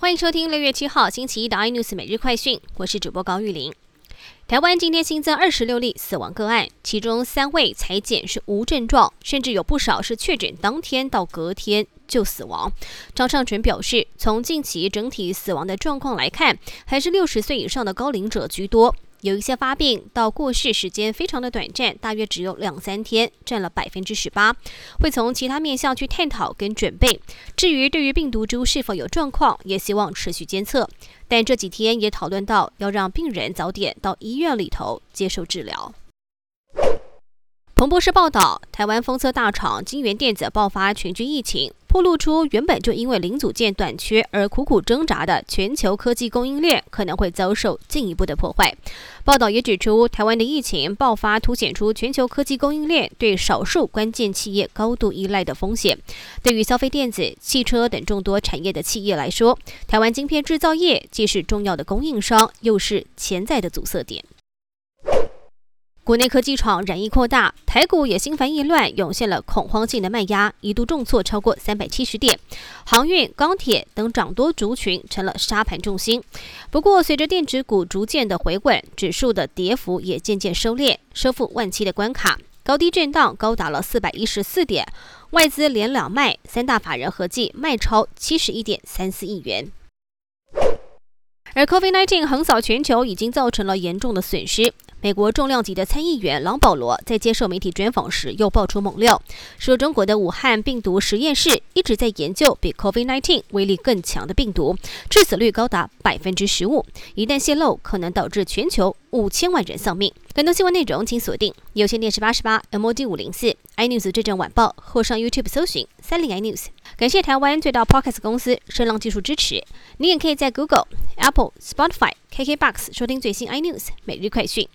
欢迎收听六月七号星期一的 iNews 每日快讯，我是主播高玉玲。台湾今天新增二十六例死亡个案，其中三位裁检是无症状，甚至有不少是确诊当天到隔天就死亡。张尚淳表示，从近期整体死亡的状况来看，还是六十岁以上的高龄者居多。有一些发病到过世时间非常的短暂，大约只有两三天，占了百分之十八。会从其他面向去探讨跟准备。至于对于病毒株是否有状况，也希望持续监测。但这几天也讨论到要让病人早点到医院里头接受治疗。彭博社报道，台湾封测大厂金源电子爆发全军疫情。透露出原本就因为零组件短缺而苦苦挣扎的全球科技供应链可能会遭受进一步的破坏。报道也指出，台湾的疫情爆发凸显出全球科技供应链对少数关键企业高度依赖的风险。对于消费电子、汽车等众多产业的企业来说，台湾晶片制造业既是重要的供应商，又是潜在的阻塞点。国内科技厂染疫扩大，台股也心烦意乱，涌现了恐慌性的卖压，一度重挫超过三百七十点。航运、钢铁等涨多族群成了沙盘重心。不过，随着电子股逐渐的回稳，指数的跌幅也渐渐收敛，收复万七的关卡，高低震荡高达了四百一十四点。外资连两卖，三大法人合计卖超七十一点三四亿元。而 COVID-19 横扫全球，已经造成了严重的损失。美国重量级的参议员朗保罗在接受媒体专访时，又爆出猛料，说中国的武汉病毒实验室一直在研究比 COVID-19 威力更强的病毒，致死率高达百分之十五，一旦泄露，可能导致全球五千万人丧命。更多新闻内容，请锁定有线电视八十八 MOD 五零四 iNews 这阵晚报，或上 YouTube 搜寻三零 iNews。感谢台湾最大 Podcast 公司声浪技术支持。你也可以在 Google、Apple、Spotify、KKBox 收听最新 iNews 每日快讯。